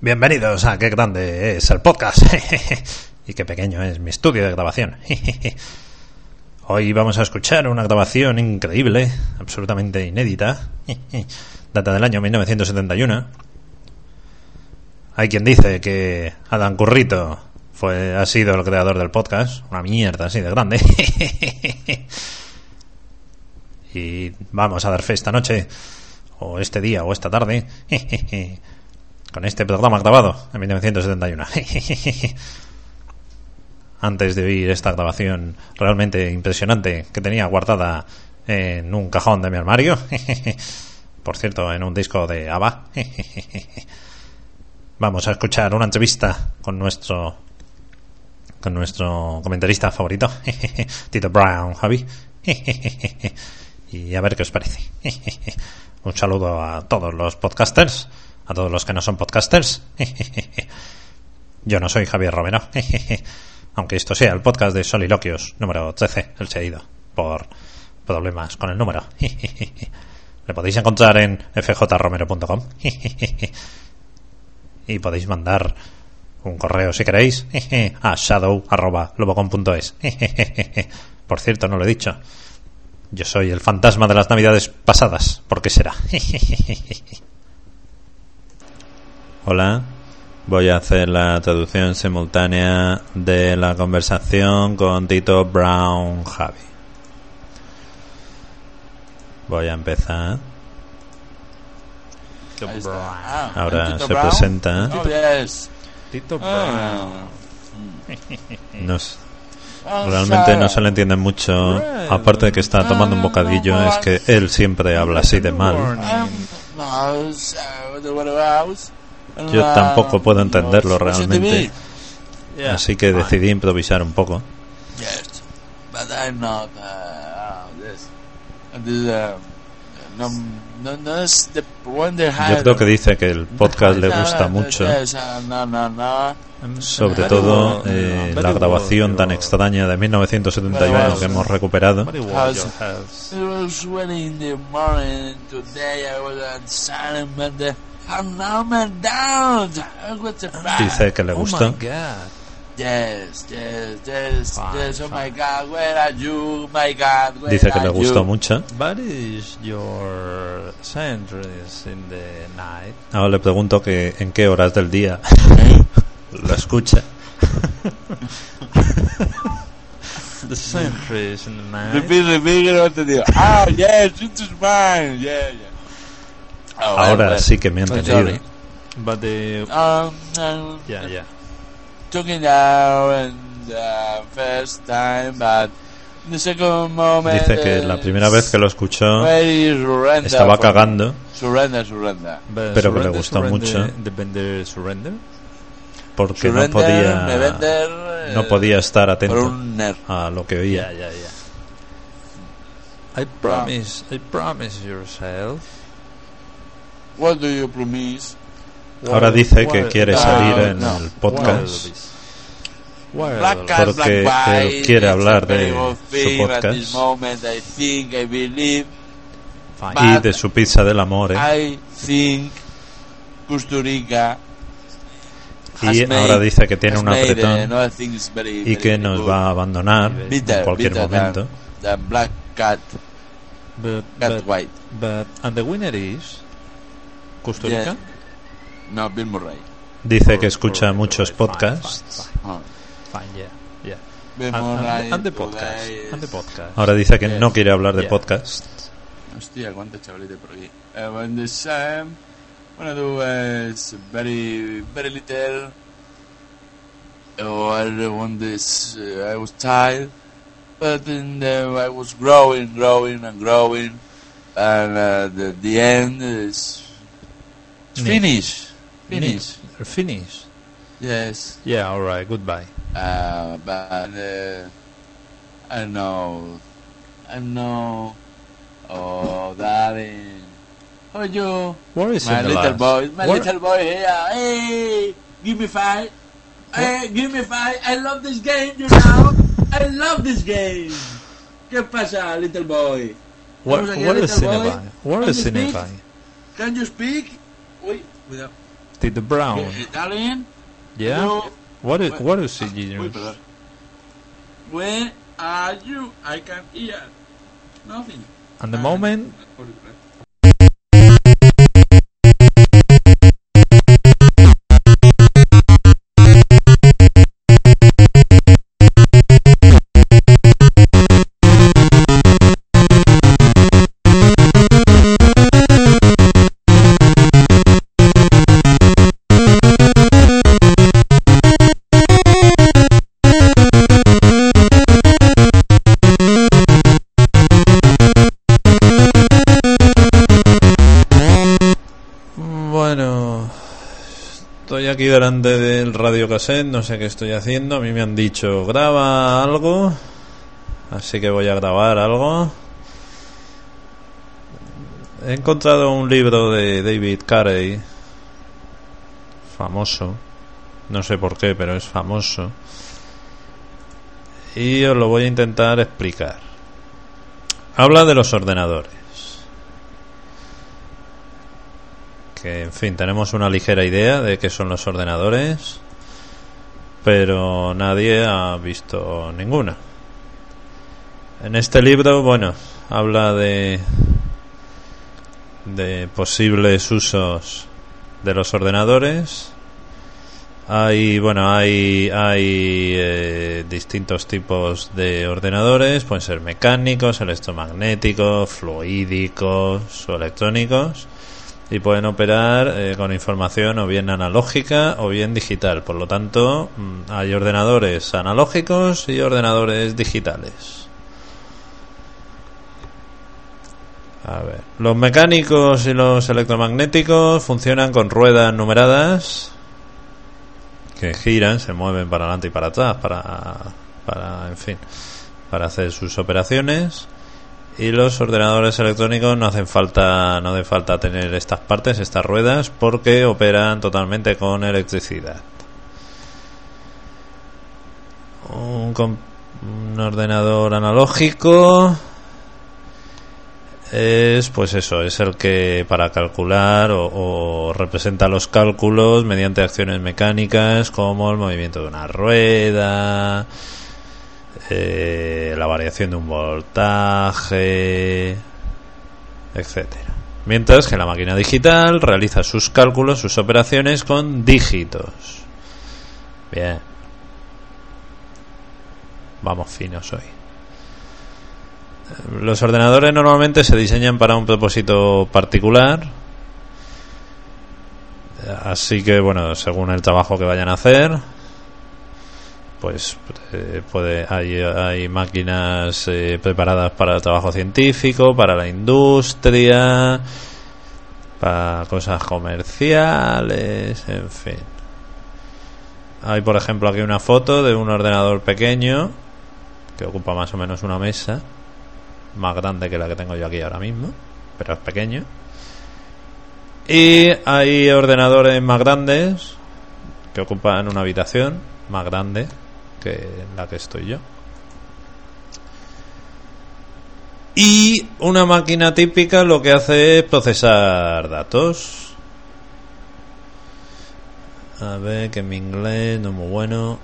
Bienvenidos a Qué Grande es el podcast y qué pequeño es mi estudio de grabación. Hoy vamos a escuchar una grabación increíble, absolutamente inédita, data del año 1971. Hay quien dice que Adam Currito fue, ha sido el creador del podcast, una mierda así de grande. y vamos a dar fe esta noche, o este día, o esta tarde, con este programa grabado en 1971. Antes de oír esta grabación realmente impresionante que tenía guardada en un cajón de mi armario. Por cierto, en un disco de ABBA. Vamos a escuchar una entrevista con nuestro con nuestro comentarista favorito, Tito Brown, Javi. y a ver qué os parece. Un saludo a todos los podcasters, a todos los que no son podcasters. Yo no soy Javier Romero, aunque esto sea el podcast de Soliloquios número 13, el seguido, por problemas con el número. Le podéis encontrar en fjromero.com y podéis mandar un correo si queréis a shadow.lobocom.es. Por cierto, no lo he dicho. Yo soy el fantasma de las navidades pasadas. ¿Por qué será? Hola. Voy a hacer la traducción simultánea de la conversación con Tito Brown Javi. Voy a empezar. Ahora se presenta. Oh, yes. Tito Ah. No s- realmente no se le entiende mucho. Aparte de que está tomando un bocadillo, es que él siempre habla así de mal. Um. Yo Uh, tampoco puedo entenderlo realmente. Así que decidí improvisar un poco. Uh, oh, uh, Yo creo que dice que el podcast le gusta mucho, uh, sobre todo eh, la grabación tan extraña de 1971 que hemos recuperado. The the the Dice que le gustó. Yes, yes, yes, yes. Oh my God, where are you? My God, where Dice que le are gustó you? mucho. What is your centuries in the night? Ahora le pregunto que en qué horas del día lo escucha. The centuries in the night. Repeat, repeat, que no te digo. Oh, yes, it is Oh, Ahora well. sí que me he I'm entendido. But the Um, um, yeah yeah. talking now and the first time, but the second moment. Dice que la primera vez que lo escuchó estaba cagando Surrender, surrender. But Pero que le gustó mucho. Surrender. porque no Surrender, podía vender. no eh, podía estar atento a lo que Yeah oía. yeah yeah. I promise. I promise yourself. What do you promise? Ahora dice que quiere no, salir en no. el podcast Porque black él quiere hablar de su podcast. this moment, I think, I believe, y de su pizza del amor. ¿eh? I think, Costa Rica. has Y made- ahora dice que tiene has un apretón y que nos good. va a abandonar Bitter, en cualquier momento. than, than black cat, But, cat but, white. but and the winner is Costa Yes. Rica. No, Bill Murray. Dice que escucha muchos podcasts. Fine, fine, yeah, yeah. Bill And, the podcast. the podcast. Ahora dice que Yes. no quiere hablar de Yeah. podcast. Hostia, por aquí. Uh, when the same, what I do is very, very little. Oh, I want this, uh, I was tired. But then uh, I was growing, growing and growing. And uh, the, the end is it's. Finish. Nick, Finish. Yes. Yeah, all right. Goodbye. Uh, but uh, I know, I know Oh, darling. How are you? Where is my little last? boy, my Where- little boy here. Hey, give me five. Hey, give me five. I love this game, you know. I love this game. ¿Qué pasa, little boy? Aquí, where is little boy. Cinebuy? Where Can is? Cinebuy? Can you speak? Uy, cuidado. Did the Brown? Darling. Yeah. hello. What is what is CG? perdón. Where are you? I can hear nothing. At the moment, aquí delante del radio cassette, no sé qué estoy haciendo. A mí me han dicho graba algo, así que voy a grabar algo. He encontrado un libro de David Carey, famoso, no sé por qué, pero es famoso. Y os lo voy a intentar explicar. Habla de los ordenadores. Que en fin tenemos una ligera idea de qué son los ordenadores pero nadie ha visto ninguna. En este libro bueno habla de de posibles usos de los ordenadores. Hay bueno hay hay eh, distintos tipos de ordenadores. Pueden ser mecánicos electromagnéticos fluídicos o electrónicos y pueden operar eh, con información o bien analógica o bien digital. Por lo tanto, mm, hay ordenadores analógicos y ordenadores digitales. A ver, los mecánicos y los electromagnéticos funcionan con ruedas numeradas que giran, se mueven para adelante y para atrás para, para en fin, para hacer sus operaciones y los ordenadores electrónicos no hacen falta no hace falta tener estas partes estas ruedas porque operan totalmente con electricidad. Un, ordenador analógico es pues eso es el que para calcular o representa los cálculos mediante acciones mecánicas como el movimiento de una rueda eh, la variación de un voltaje, etcétera. Mientras que la máquina digital realiza sus cálculos, sus operaciones con dígitos. Bien. Vamos finos hoy. Los ordenadores normalmente se diseñan para un propósito particular. Así que, bueno, según el trabajo que vayan a hacer, pues eh, puede hay, hay máquinas eh, preparadas para el trabajo científico, para la industria, para cosas comerciales, en fin. Hay, por ejemplo, aquí una foto de un ordenador pequeño que ocupa más o menos una mesa, más grande que la que tengo yo aquí ahora mismo, pero es pequeño. Y hay ordenadores más grandes que ocupan una habitación más grande que en la que estoy yo. Y una máquina típica lo que hace es procesar datos. A ver, que mi inglés no es muy bueno.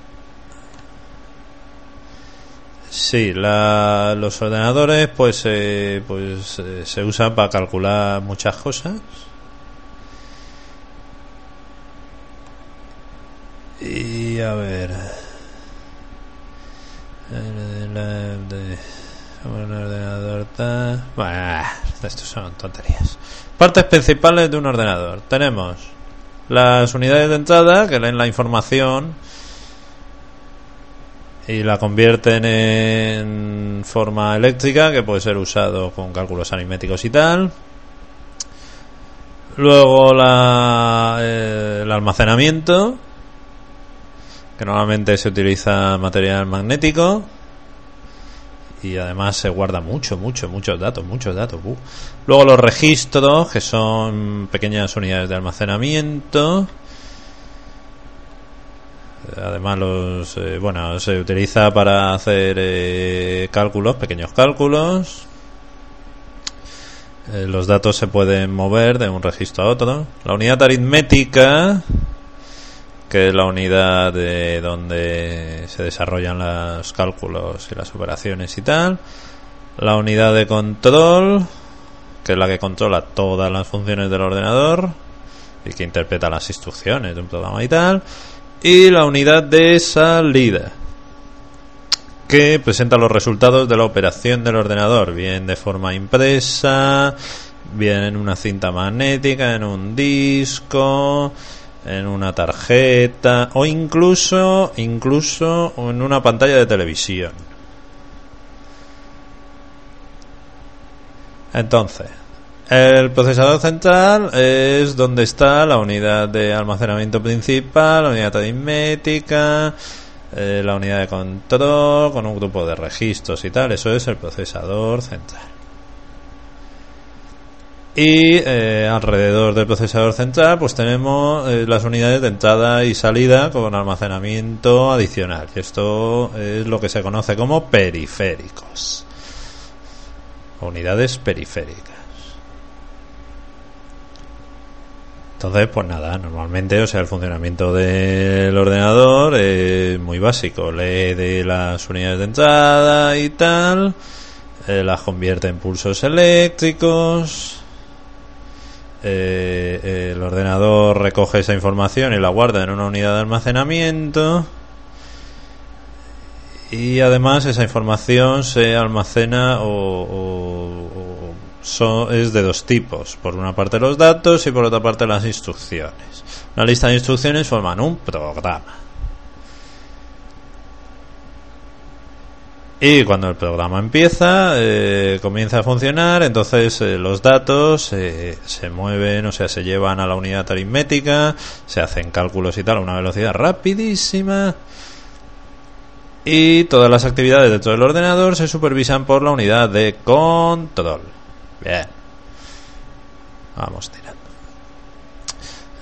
Sí, la, los ordenadores pues, eh, pues eh, se usan para calcular muchas cosas. Y a ver. Un ordenador son tonterías. Partes principales de un ordenador. Tenemos las unidades de entrada que leen la información y la convierten en forma eléctrica que puede ser usado con cálculos aritméticos y tal. Luego la, eh, el almacenamiento que normalmente se utiliza material magnético y además se guarda mucho, mucho, muchos datos, muchos datos. Luego los registros, que son pequeñas unidades de almacenamiento. Además, los, eh, bueno, se utiliza para hacer eh, cálculos, pequeños cálculos. Eh, los datos se pueden mover de un registro a otro. La unidad aritmética, que es la unidad de donde se desarrollan los cálculos y las operaciones y tal. La unidad de control, que es la que controla todas las funciones del ordenador y que interpreta las instrucciones de un programa y tal. Y la unidad de salida, que presenta los resultados de la operación del ordenador, bien de forma impresa, bien en una cinta magnética, en un disco, en una tarjeta o incluso incluso en una pantalla de televisión. Entonces, el procesador central es donde está la unidad de almacenamiento principal, la unidad aritmética, eh, la unidad de control con un grupo de registros y tal. Eso es el procesador central. Y eh, alrededor del procesador central, pues tenemos eh, las unidades de entrada y salida con almacenamiento adicional. Esto es lo que se conoce como periféricos. Unidades periféricas. Entonces, pues nada, normalmente, o sea, el funcionamiento del ordenador es muy básico. Lee de las unidades de entrada y tal, eh, las convierte en pulsos eléctricos. Eh, el ordenador recoge esa información y la guarda en una unidad de almacenamiento. Y además esa información se almacena o es de dos tipos. Por una parte los datos y por otra parte las instrucciones. Una lista de instrucciones forman un programa. Y cuando el programa empieza, eh, comienza a funcionar, entonces eh, los datos eh, se mueven, o sea, se llevan a la unidad aritmética, se hacen cálculos y tal a una velocidad rapidísima. Y todas las actividades dentro del ordenador se supervisan por la unidad de control. Bien. Vamos tirando.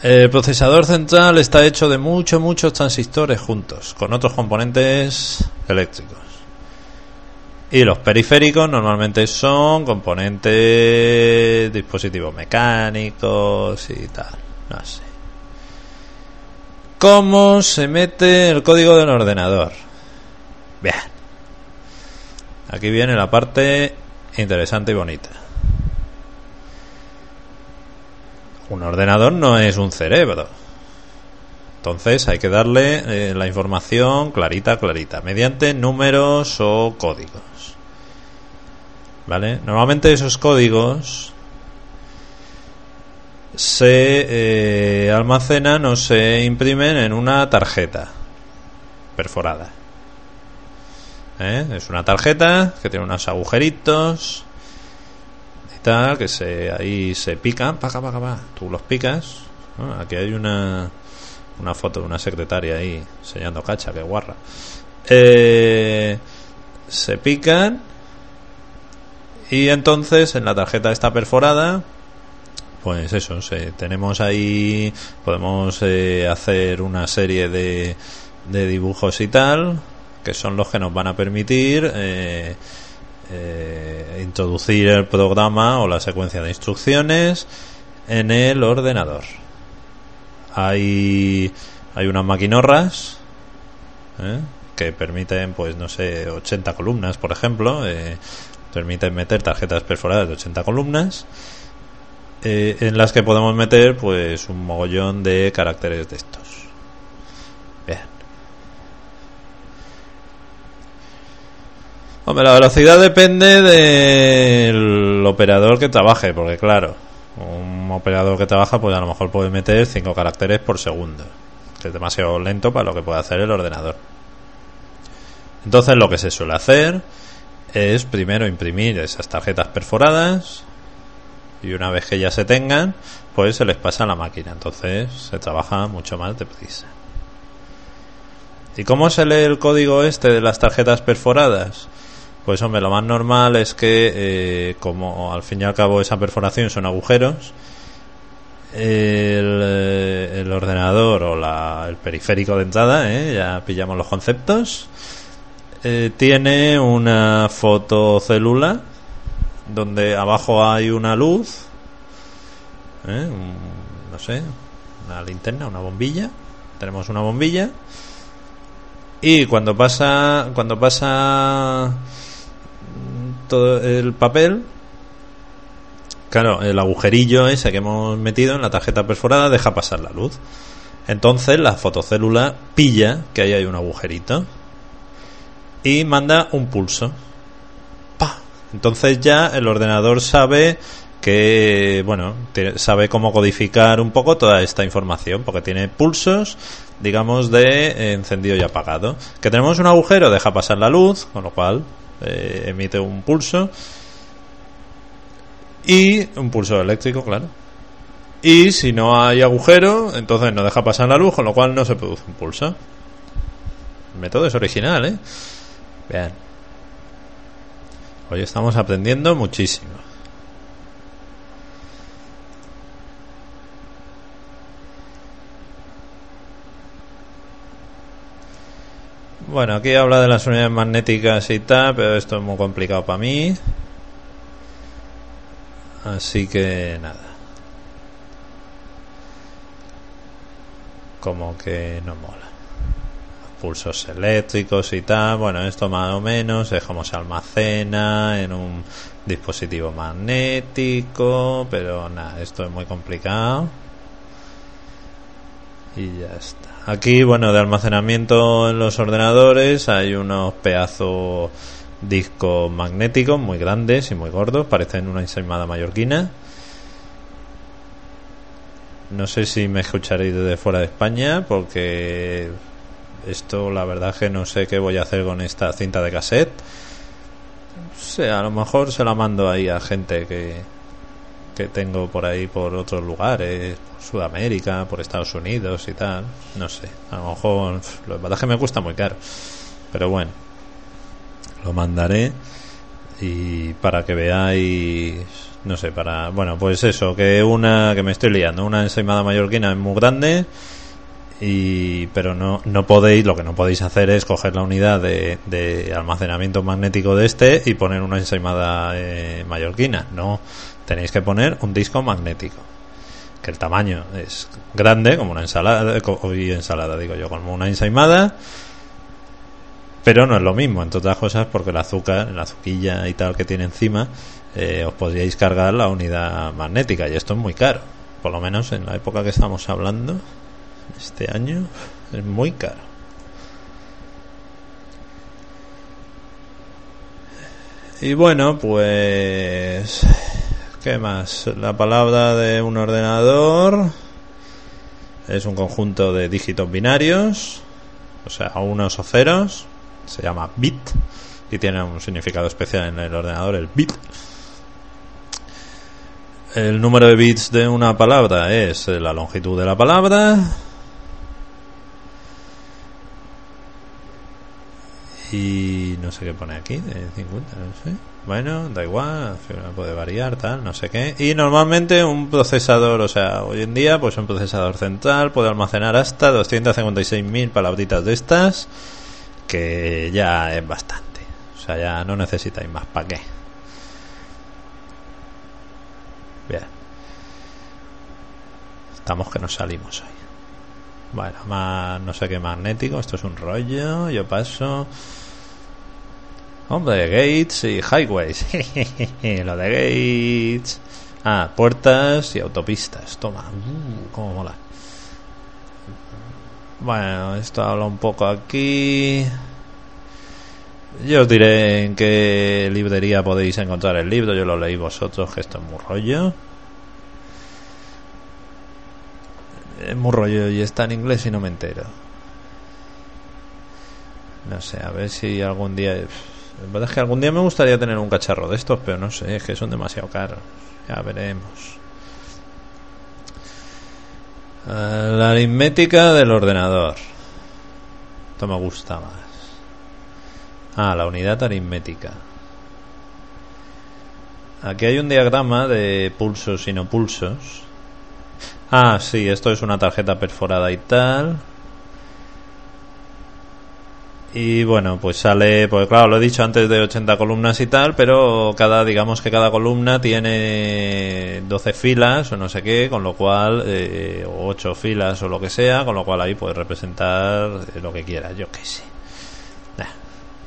El procesador central está hecho de muchos, muchos transistores juntos, con otros componentes eléctricos. Y los periféricos normalmente son componentes, dispositivos mecánicos y tal. No sé. ¿Cómo se mete el código del ordenador? Bien. Aquí viene la parte interesante y bonita. un ordenador no es un cerebro. Entonces hay que darle eh, la información clarita, clarita, mediante números o códigos. ¿Vale? Normalmente esos códigos se eh, almacenan o se imprimen en una tarjeta perforada. ¿Eh? Es una tarjeta que tiene unos agujeritos que se ahí se pican, pa, pa, pa, tú los picas. Aquí hay una, una foto de una secretaria ahí enseñando cacha, que guarra. Eh, se pican y entonces en la tarjeta está perforada pues eso, tenemos ahí, podemos eh, hacer una serie de, de dibujos y tal, que son los que nos van a permitir eh, introducir el programa o la secuencia de instrucciones en el ordenador. Hay, hay unas maquinorras ¿eh? que permiten, pues no sé, 80 columnas, por ejemplo. Eh, permiten meter tarjetas perforadas de 80 columnas. en las que podemos meter pues un mogollón de caracteres de estos. Hombre, la velocidad depende del operador que trabaje, porque claro, un operador que trabaja, pues a lo mejor puede meter 5 caracteres por segundo, que es demasiado lento para lo que puede hacer el ordenador. Entonces, lo que se suele hacer es primero imprimir esas tarjetas perforadas y una vez que ya se tengan, pues se les pasa a la máquina. Entonces, se trabaja mucho más deprisa. ¿Y cómo se lee el código este de las tarjetas perforadas? Pues hombre, lo más normal es que, eh, como al fin y al cabo esa perforación son agujeros, el, eh, el ordenador o la, el periférico de entrada, ¿eh? ya pillamos los conceptos, eh, tiene una fotocélula donde abajo hay una luz, ¿eh? Un- no sé, una linterna, una bombilla. Tenemos una bombilla y cuando pasa cuando pasa todo el papel. Claro el agujerillo ese que hemos metido en la tarjeta perforada deja pasar la luz. Entonces la fotocélula pilla que ahí hay un agujerito y manda un pulso. ¡Pa! entonces ya el ordenador sabe que bueno sabe cómo codificar un poco toda esta información porque tiene pulsos digamos de encendido y apagado. Que tenemos un agujero deja pasar la luz con lo cual eh, emite un pulso. Y un pulso eléctrico claro. Y si no hay agujero entonces no deja pasar la luz con lo cual no se produce un pulso. El método es original eh bien. Hoy estamos aprendiendo muchísimo Bueno, aquí habla de las unidades magnéticas y tal, pero esto es muy complicado para mí. Así que nada. Como que no mola. Pulsos eléctricos y tal. Bueno, esto más o menos es como se almacena en un dispositivo magnético. Pero nada, esto es muy complicado. Y ya está. Aquí, bueno, de almacenamiento en los ordenadores hay unos pedazos discos magnéticos muy grandes y muy gordos, parecen una ensaimada mallorquina. No sé si me escucharéis desde fuera de España porque esto la verdad que no sé qué voy a hacer con esta cinta de cassette. No sé, a lo mejor se la mando ahí a gente que, que tengo por ahí por otros lugares, por Sudamérica, por Estados Unidos y tal. No sé, a lo mejor pf, la verdad es que me cuesta muy caro. Pero bueno, lo mandaré y para que veáis, no sé, para, bueno, pues eso, que una, que me estoy liando, una ensaimada mallorquina es muy grande y pero no, no podéis, lo que no podéis hacer es coger la unidad de, de almacenamiento magnético de este y poner una ensaimada eh, mallorquina, no, tenéis que poner un disco magnético que el tamaño es grande como una ensalada hoy ensalada digo yo como una ensaimada pero no es lo mismo entre otras cosas porque el azúcar la azuquilla y tal que tiene encima eh, os podríais cargar la unidad magnética y esto es muy caro. Por lo menos en la época que estamos hablando este año es muy caro. Y bueno pues ¿Qué más? La palabra de un ordenador es un conjunto de dígitos binarios, o sea, unos o ceros, se llama bit y tiene un significado especial en el ordenador, el bit. El número de bits de una palabra es la longitud de la palabra. Y no sé qué pone aquí, de 50, no sé. Bueno, da igual, puede variar, tal, no sé qué. Y normalmente un procesador, o sea, hoy en día, pues un procesador central puede almacenar hasta 256.000 palabritas de estas, que ya es bastante. O sea, ya no necesitáis más, ¿para qué? Bien. Estamos que nos salimos hoy. Bueno, más no sé qué magnético, esto es un rollo, yo paso. Hombre, gates y highways. Lo de gates. Ah, puertas y autopistas. Toma, uh, cómo mola. Bueno, esto habla un poco aquí. Yo os diré en qué librería podéis encontrar el libro. Yo lo leí vosotros, que esto es muy rollo. Es muy rollo y está en inglés y no me entero. No sé, a ver si algún día. La verdad es que algún día me gustaría tener un cacharro de estos, pero no sé, es que son demasiado caros. Ya veremos. Eh, la aritmética del ordenador. Esto me gusta más. Ah, la unidad aritmética. Aquí hay un diagrama de pulsos y no pulsos. Ah, sí, esto es una tarjeta perforada y tal. Y bueno, pues sale, pues claro, lo he dicho antes de 80 columnas y tal, pero cada, digamos que cada columna tiene 12 filas o no sé qué, con lo cual, eh, o 8 filas o lo que sea, con lo cual ahí puedes representar lo que quieras, yo qué sé.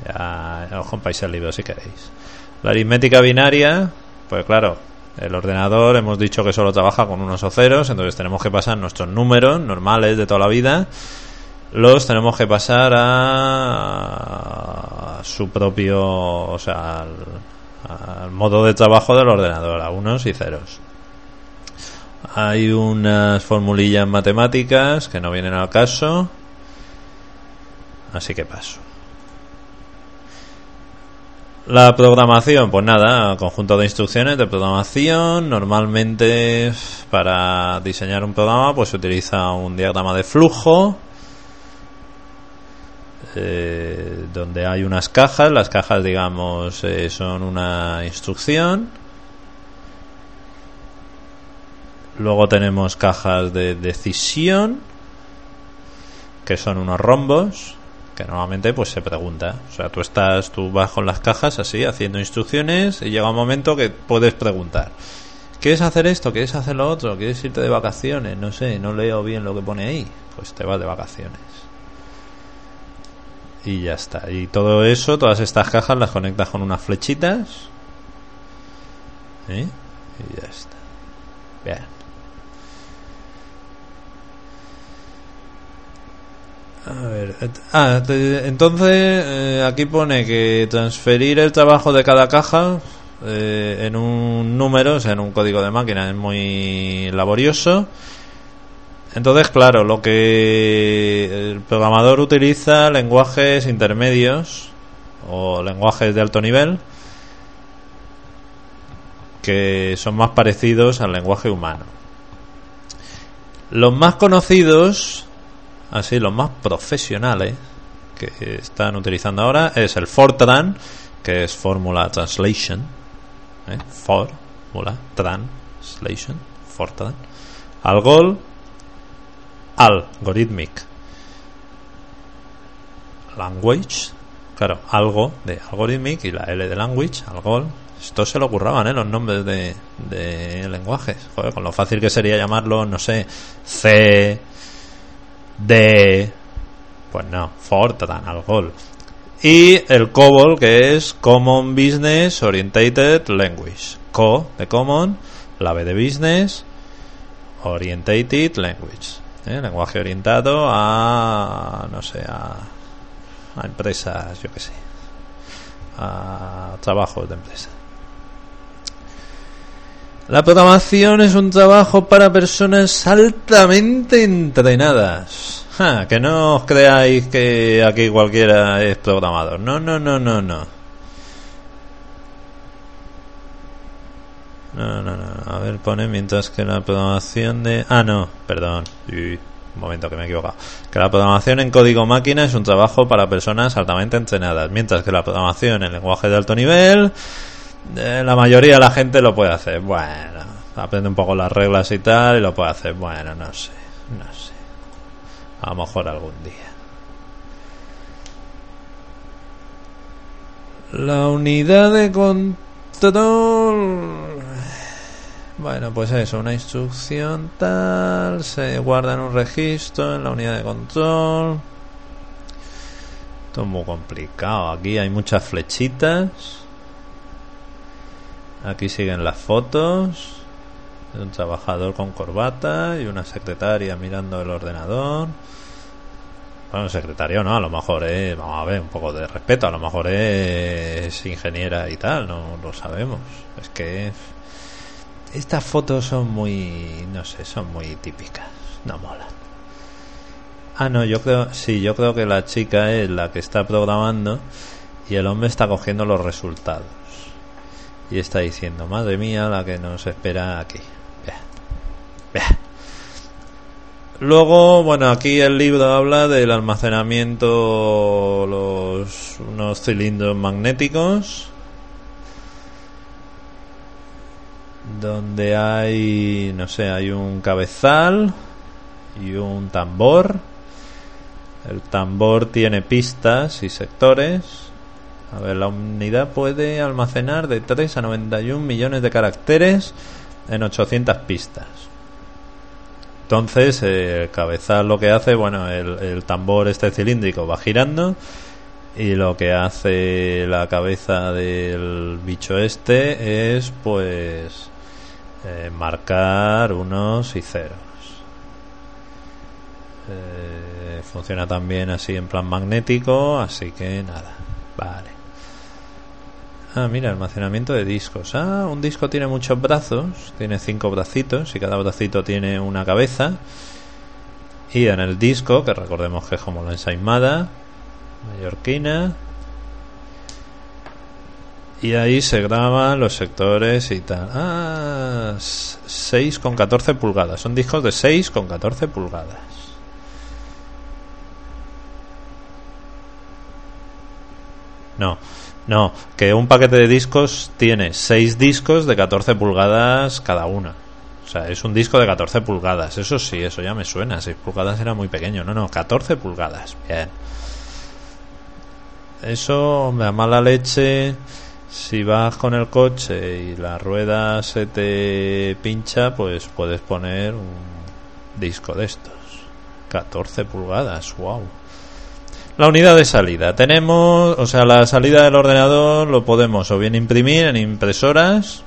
ya os compáis el libro si queréis. La aritmética binaria, pues claro, el ordenador hemos dicho que solo trabaja con unos o ceros, entonces tenemos que pasar nuestros números normales de toda la vida los tenemos que pasar a su propio, o sea, al, modo de trabajo del ordenador, a unos y ceros. Hay unas formulillas matemáticas que no vienen al caso, así que paso. La programación, pues nada, conjunto de instrucciones de programación. Normalmente para diseñar un programa pues se utiliza un diagrama de flujo eh, donde hay unas cajas. Las cajas, digamos, eh, son una instrucción. Luego tenemos cajas de decisión, que son unos rombos, que normalmente pues se pregunta. O sea, tú estás, tú vas con las cajas así, haciendo instrucciones, y llega un momento que puedes preguntar. ¿Quieres hacer esto? ¿Quieres hacer lo otro? ¿Quieres irte de vacaciones? No sé, no leo bien lo que pone ahí. Pues te vas de vacaciones y ya está. Y todo eso, todas estas cajas las conectas con unas flechitas. ¿eh? Y ya está. Bien. A ver, ah, entonces eh, aquí pone que transferir el trabajo de cada caja eh, en un número, o sea, en un código de máquina es muy laborioso entonces, claro, lo que el programador utiliza lenguajes intermedios o lenguajes de alto nivel que son más parecidos al lenguaje humano. Los más conocidos, así los más profesionales que están utilizando ahora es el Fortran, que es Formula Translation, ¿eh? Formula Translation, Fortran, Algol algorithmic language claro algo de algorithmic y la L de language algo esto se lo curraban ¿eh? los nombres de, de lenguajes Joder, con lo fácil que sería llamarlo no sé C D pues no Fortran algo y el COBOL que es Common Business Orientated Language CO de Common la B de Business Orientated Language ¿eh? lenguaje orientado a, no sé, a, a empresas, yo qué sé, a trabajos de empresa. La programación es un trabajo para personas altamente entrenadas. que no os creáis que aquí cualquiera es programador. No, no, no, no, no. No, no, no. A ver, pone mientras que la programación de. Ah, no, perdón. un momento que me he equivocado. Que la programación en código máquina es un trabajo para personas altamente entrenadas. Mientras que la programación en lenguaje de alto nivel. Eh, la mayoría de la gente lo puede hacer. Bueno, aprende un poco las reglas y tal. Y lo puede hacer. Bueno, no sé. No sé. A lo mejor algún día. La unidad de control bueno, pues eso, una instrucción tal, se guarda en un registro en la unidad de control. Esto es muy complicado. Aquí hay muchas flechitas. Aquí siguen las fotos un trabajador con corbata y una secretaria mirando el ordenador. Bueno, secretario no, a lo mejor es, vamos a ver, un poco de respeto, a lo mejor es ingeniera y tal, no lo sabemos. Es que estas fotos son muy, no sé, son muy típicas, no molan. Ah, no, yo creo, sí, yo creo que la chica es la que está programando y el hombre está cogiendo los resultados. Y está diciendo, madre mía, la que nos espera aquí. Luego, bueno, aquí el libro habla del almacenamiento, los unos cilindros magnéticos donde hay, no sé, hay un cabezal y un tambor. El tambor tiene pistas y sectores. A ver, la unidad puede almacenar de 3 a 91 millones de caracteres en 800 pistas. Entonces, el cabezal lo que hace, bueno, el, el tambor este cilíndrico va girando y lo que hace la cabeza del bicho este es pues eh, marcar unos y ceros. Eh, funciona también así en plan magnético, así que nada, vale. Ah, mira, almacenamiento de discos. Ah, un disco tiene muchos brazos, tiene cinco bracitos y cada bracito tiene una cabeza. Y en el disco, que recordemos que es como la ensaimada, mallorquina, y ahí se graban los sectores y tal. Ah, 6 con 14 pulgadas. Son discos de 6 con 14 pulgadas. No, no, que un paquete de discos tiene 6 discos de 14 pulgadas cada una. O sea, es un disco de 14 pulgadas. Eso sí, eso ya me suena. 6 pulgadas era muy pequeño. No, no, 14 pulgadas. Bien. Eso, me da mala leche si vas con el coche y la rueda se te pincha, pues puedes poner un disco de estos. 14 pulgadas, wow. La unidad de salida. Tenemos, o sea, la salida del ordenador lo podemos o bien imprimir en impresoras.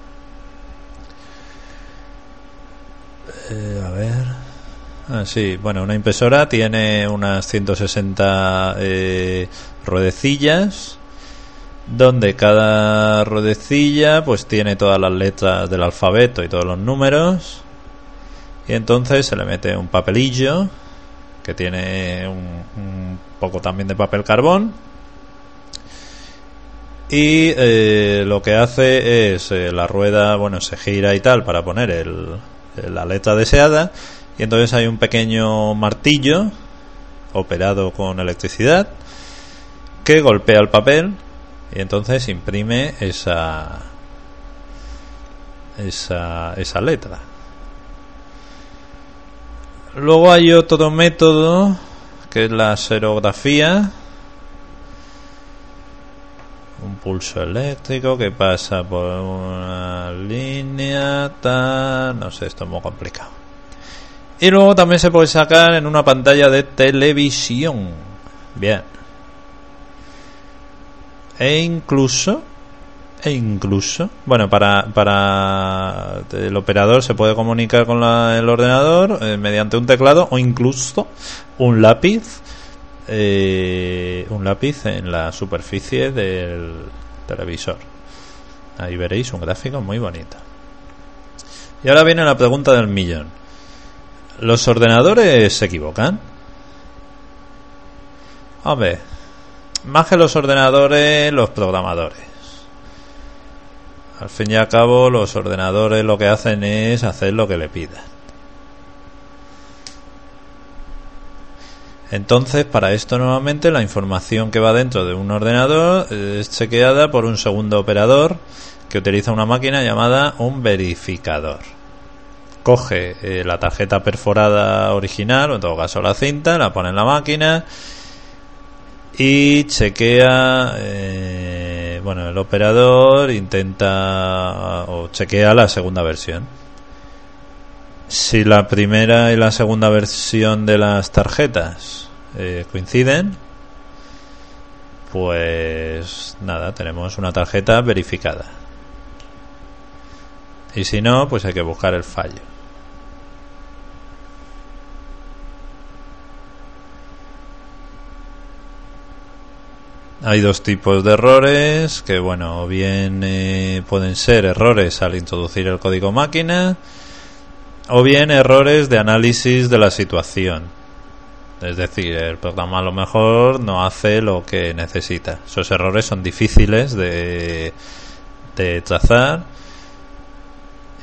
Eh, a ver. Ah, sí, bueno, una impresora tiene unas 160 eh, ruedecillas donde cada ruedecilla pues tiene todas las letras del alfabeto y todos los números y entonces se le mete un papelillo que tiene un, poco también de papel carbón. Y eh, lo que hace es eh, la rueda bueno se gira y tal para poner el, la letra deseada. Y entonces hay un pequeño martillo operado con electricidad que golpea el papel y entonces imprime esa esa, esa letra. Luego hay otro método que es la serografía. Un pulso eléctrico que pasa por una línea tal no sé esto es muy complicado. Y luego también se puede sacar en una pantalla de televisión. Bien. E incluso e incluso bueno para para el operador se puede comunicar con el ordenador eh, mediante un teclado o incluso un lápiz eh, un lápiz en la superficie del televisor ahí veréis un gráfico muy bonito y ahora viene la pregunta del millón los ordenadores se equivocan hombre más que los ordenadores, los programadores. Al fin y al cabo, los ordenadores lo que hacen es hacer lo que le pidan. Entonces, para esto nuevamente la información que va dentro de un ordenador es chequeada por un segundo operador que utiliza una máquina llamada un verificador. Coge eh, la tarjeta perforada original, o en todo caso la cinta, la pone en la máquina y chequea eh, bueno el operador intenta o chequea la segunda versión si la primera y la segunda versión de las tarjetas eh, coinciden pues nada tenemos una tarjeta verificada. Y si no pues hay que buscar el fallo. Hay dos tipos de errores que, bueno, bien eh, pueden ser errores al introducir el código máquina o bien errores de análisis de la situación. Es decir, el programa a lo mejor no hace lo que necesita. Esos errores son difíciles de, de trazar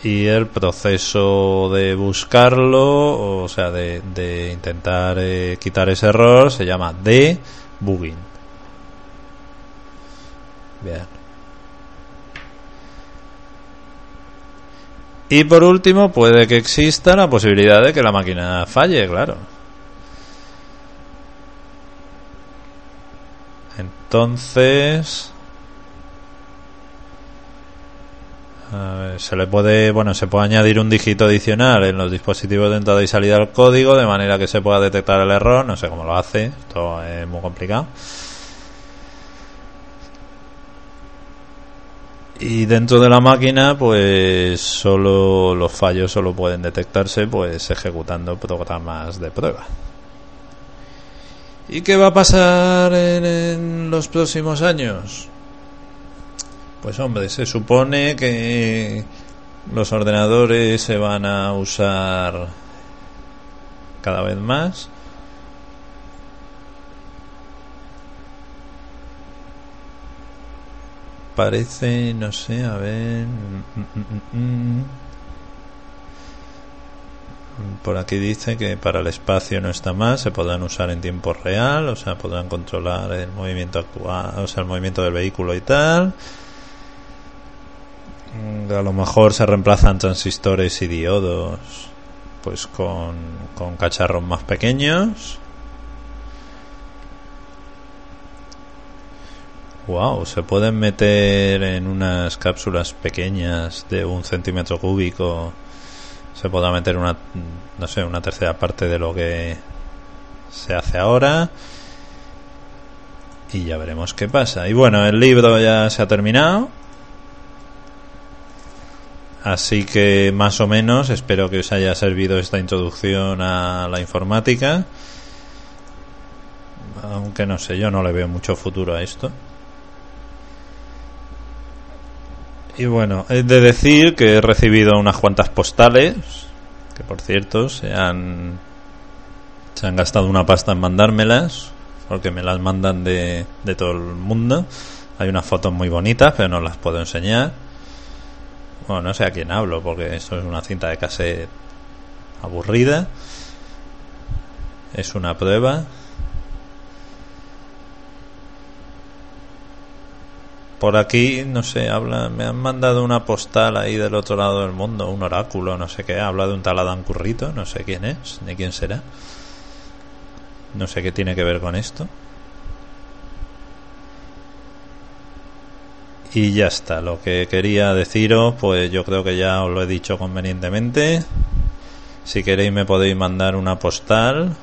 y el proceso de buscarlo, o sea, de, de intentar eh, quitar ese error, se llama debugging. Bien. Y por último, puede que exista la posibilidad de que la máquina falle, claro. Entonces, se le puede, bueno, se puede añadir un dígito adicional en los dispositivos de entrada y salida del código de manera que se pueda detectar el error. No sé cómo lo hace, esto es muy complicado. Y dentro de la máquina, pues solo los fallos solo pueden detectarse pues ejecutando programas de prueba. ¿Y qué va a pasar en los próximos años? Pues hombre, se supone que los ordenadores se van a usar cada vez más. Parece, no sé, a ver. Mm, mm, mm, Por aquí dice que para el espacio no está más, se podrán usar en tiempo real, o sea, podrán controlar el movimiento actual, o sea, el movimiento del vehículo y tal. A lo mejor se reemplazan transistores y diodos pues con, con cacharros más pequeños wow se pueden meter en unas cápsulas pequeñas de un centímetro cúbico se podrá meter una no sé una tercera parte de lo que se hace ahora y ya veremos qué pasa y bueno el libro ya se ha terminado Así que más o menos espero que os haya servido esta introducción a la informática. Aunque no sé, yo no le veo mucho futuro a esto. Y bueno, he de decir que he recibido unas cuantas postales, que por cierto se han, se han gastado una pasta en mandármelas, porque me las mandan de, de todo el mundo. Hay unas fotos muy bonitas, pero no las puedo enseñar bueno, no sé a quién hablo, porque esto es una cinta de cassette aburrida. Es una prueba. Por aquí, no sé, habla, me han mandado una postal ahí del otro lado del mundo, un oráculo, no sé qué, habla de un tal Currito, no sé quién es, ni quién será. No sé qué tiene que ver con esto. Y ya está, lo que quería deciros, pues yo creo que ya os lo he dicho convenientemente. Si queréis me podéis mandar una postal.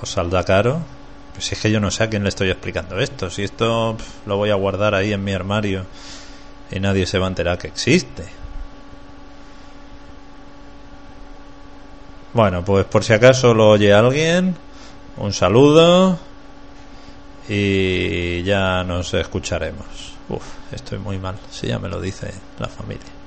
Os saldrá caro. Pues es que yo no sé a quién le estoy explicando esto. Si esto lo voy a guardar ahí en mi armario y nadie se va a enterar que existe. Bueno, pues por si acaso lo oye alguien, un saludo y ya nos escucharemos. Uf, estoy muy mal, si ya me lo dice la familia.